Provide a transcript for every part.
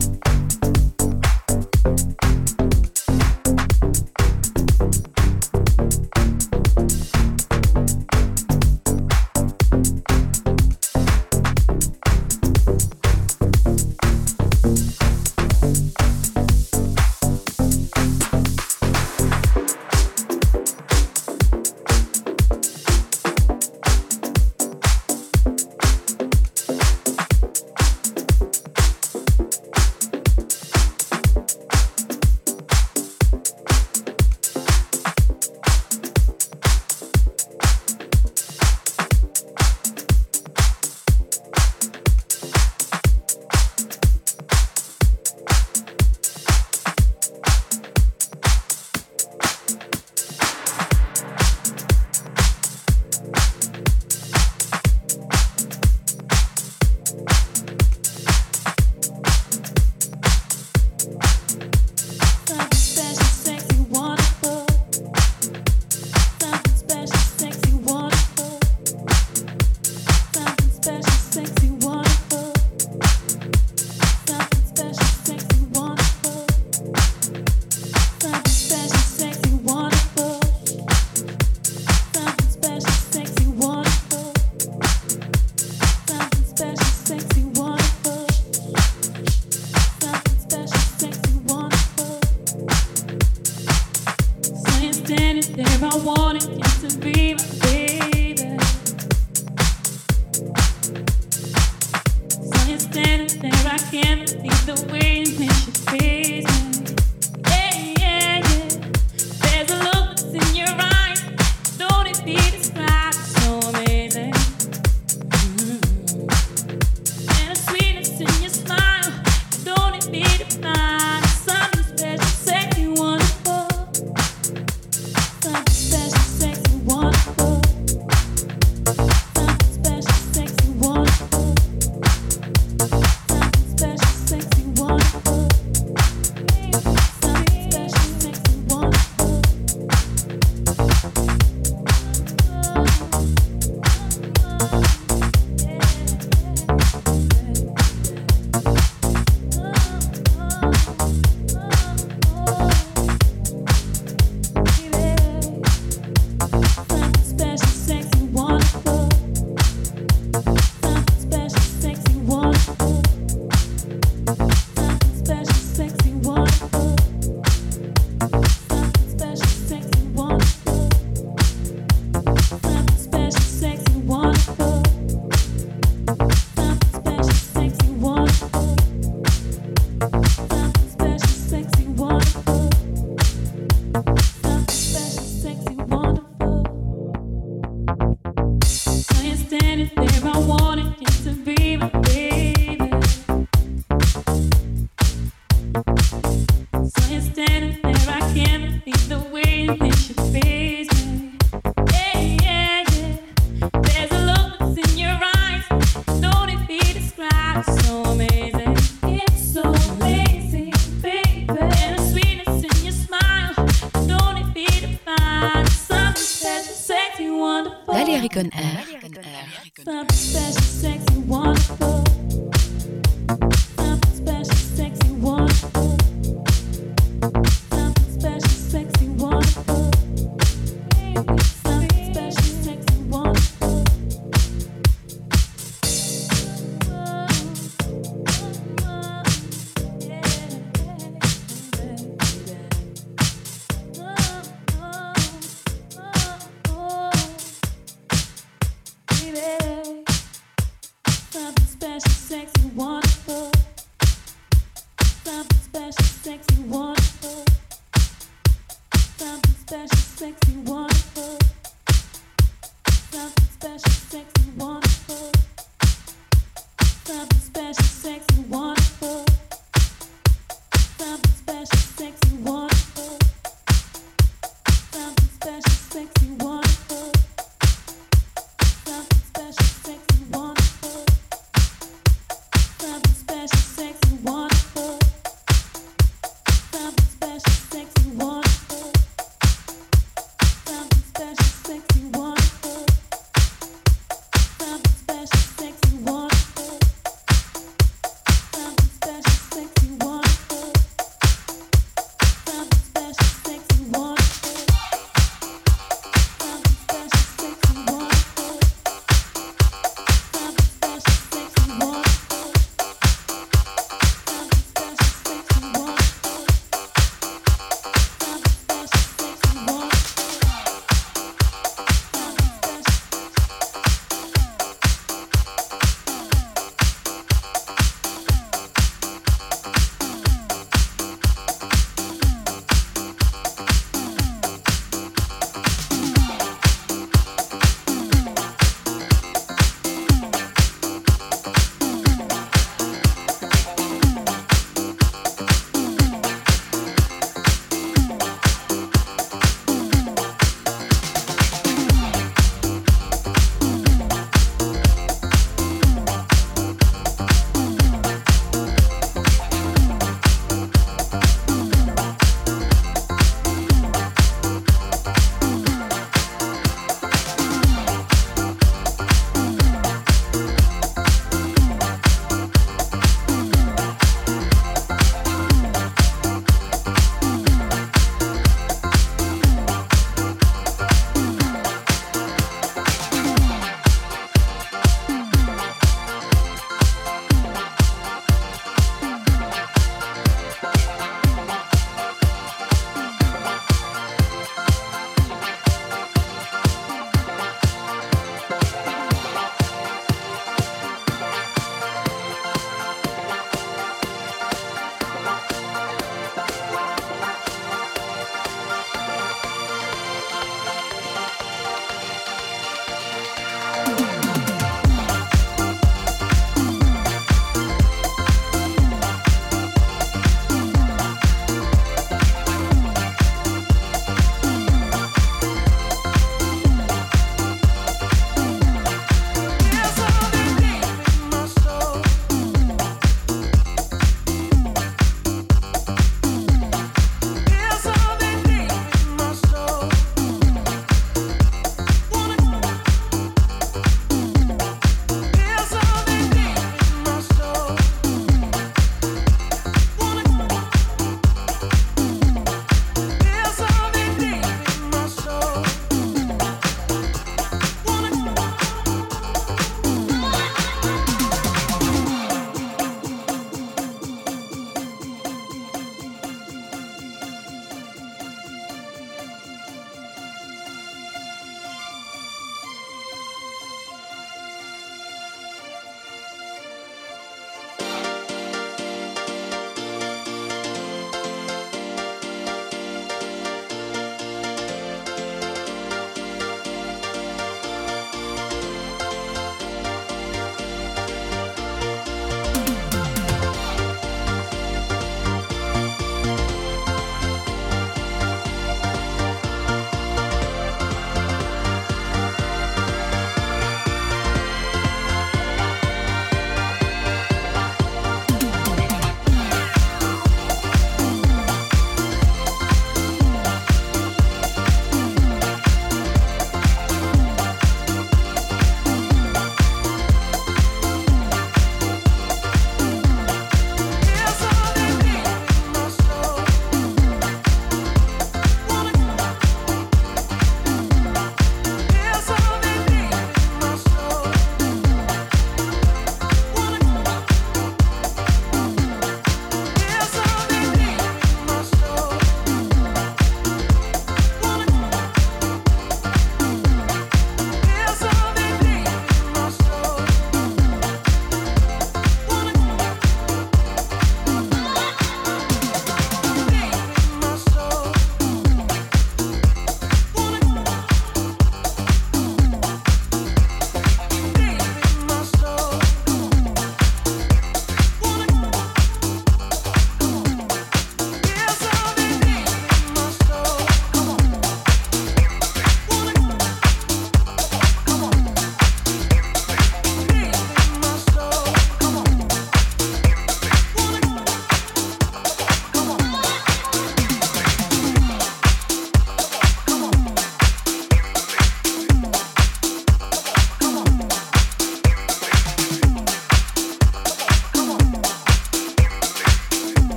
you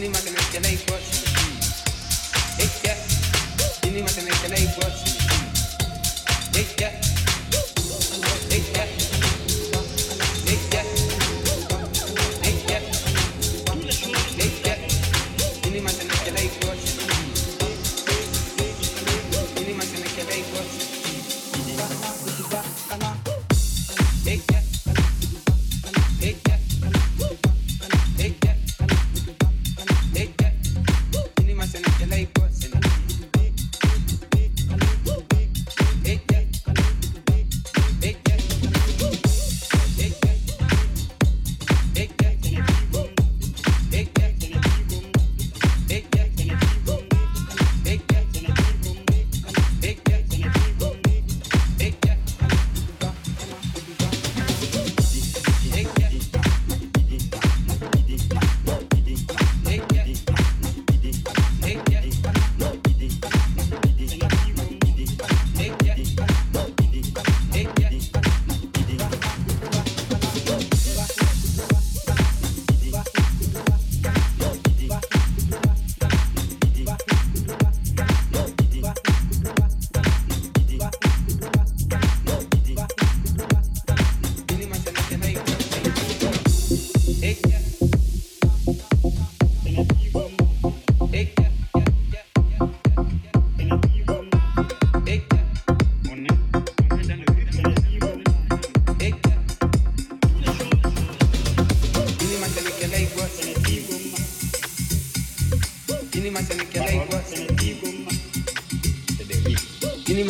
mínima que mencionéis, pues.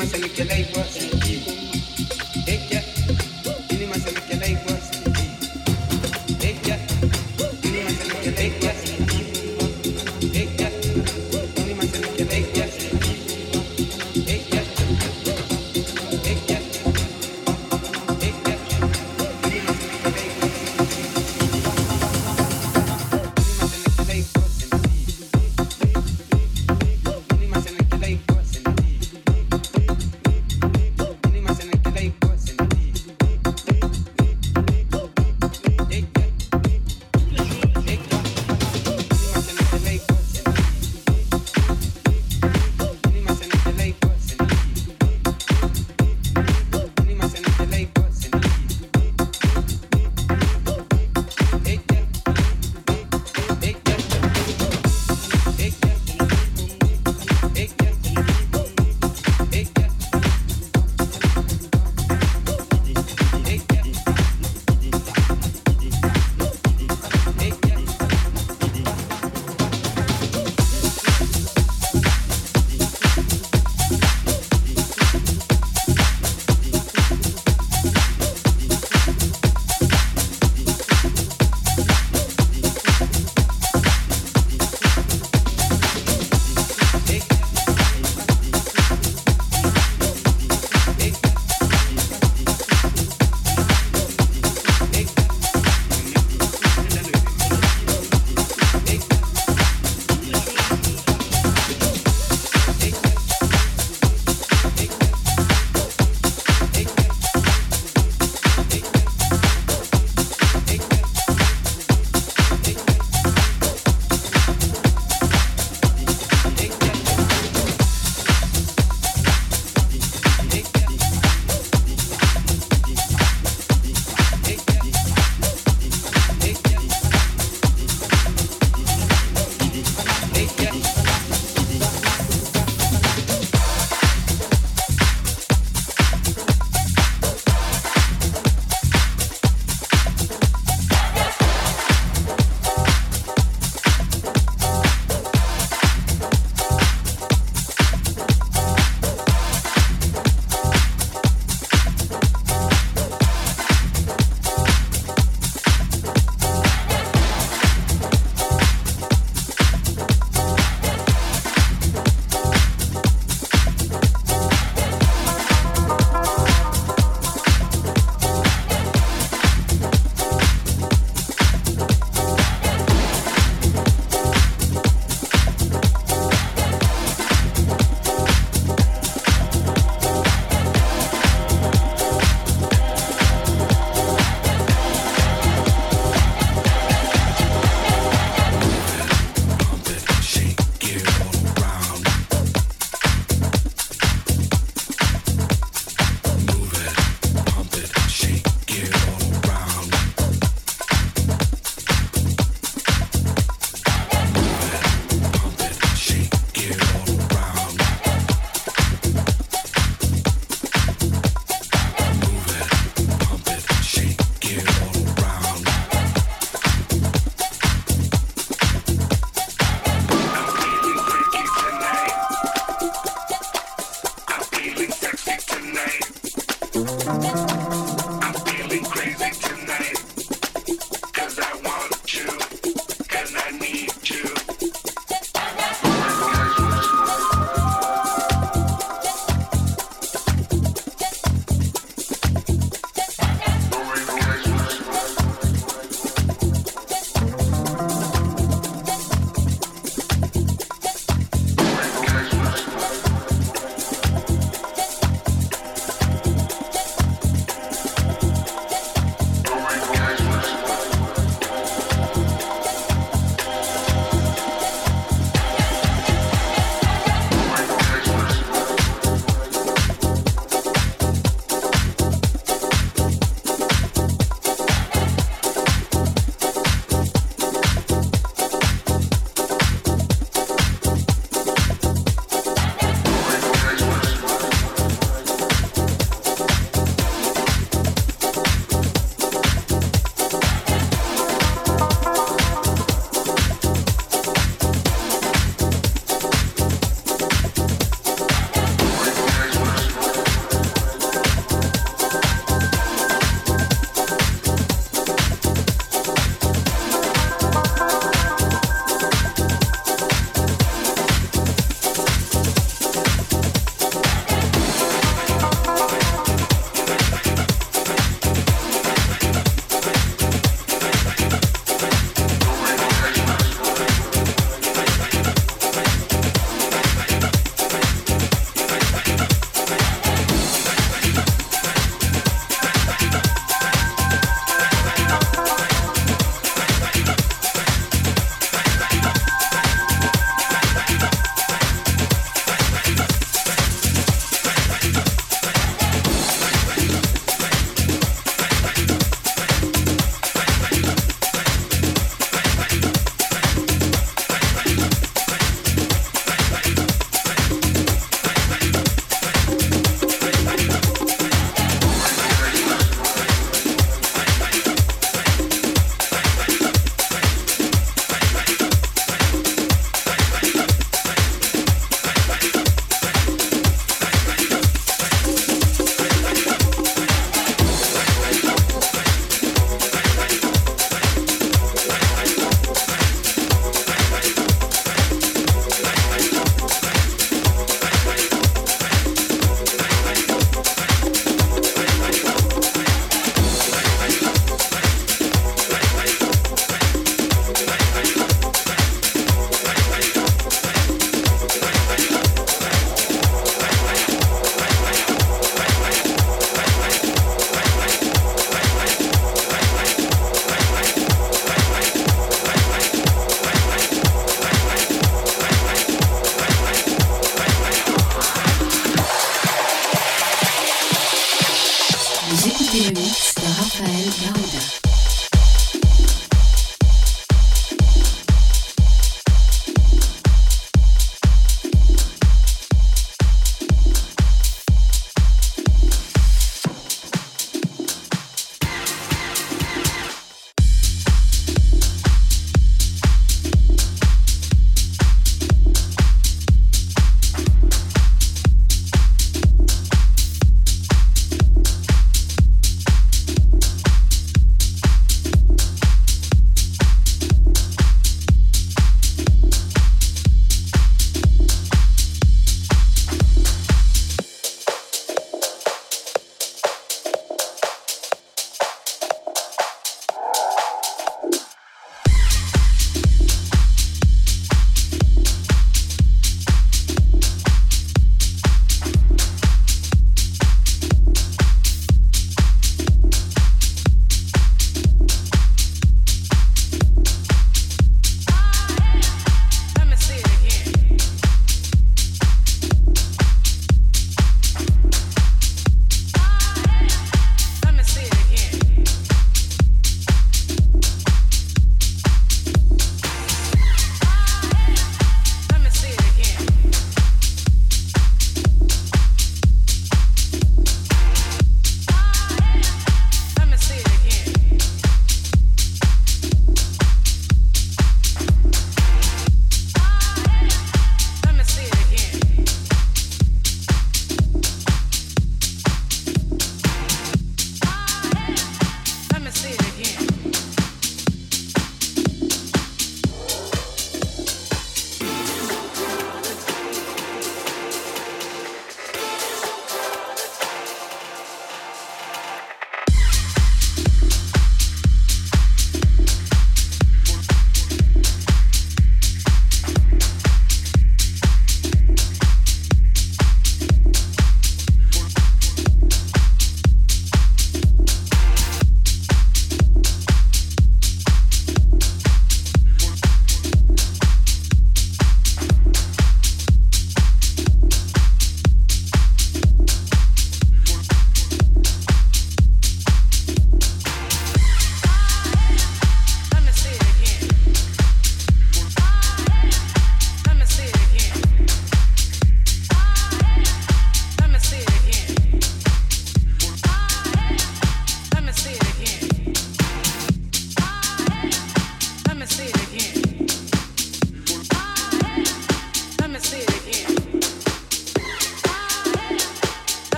must manipulate what?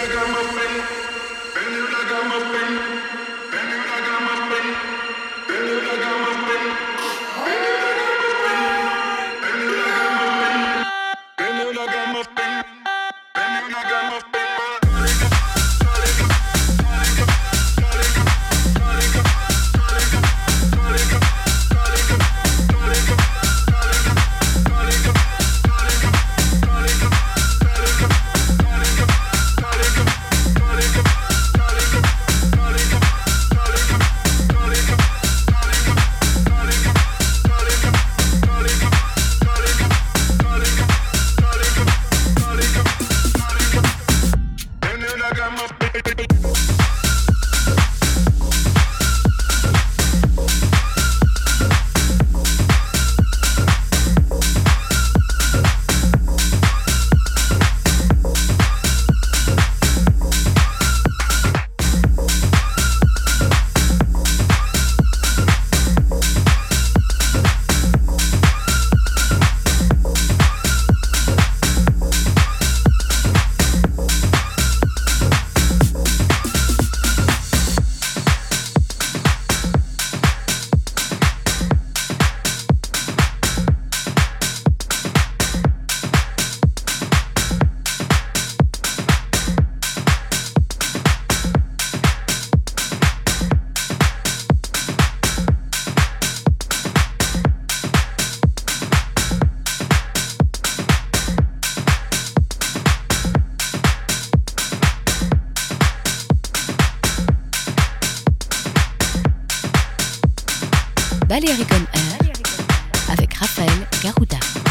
Then you like I'm a thing. Then you like I'm a thing. Then you like I'm Raphaël Garouda.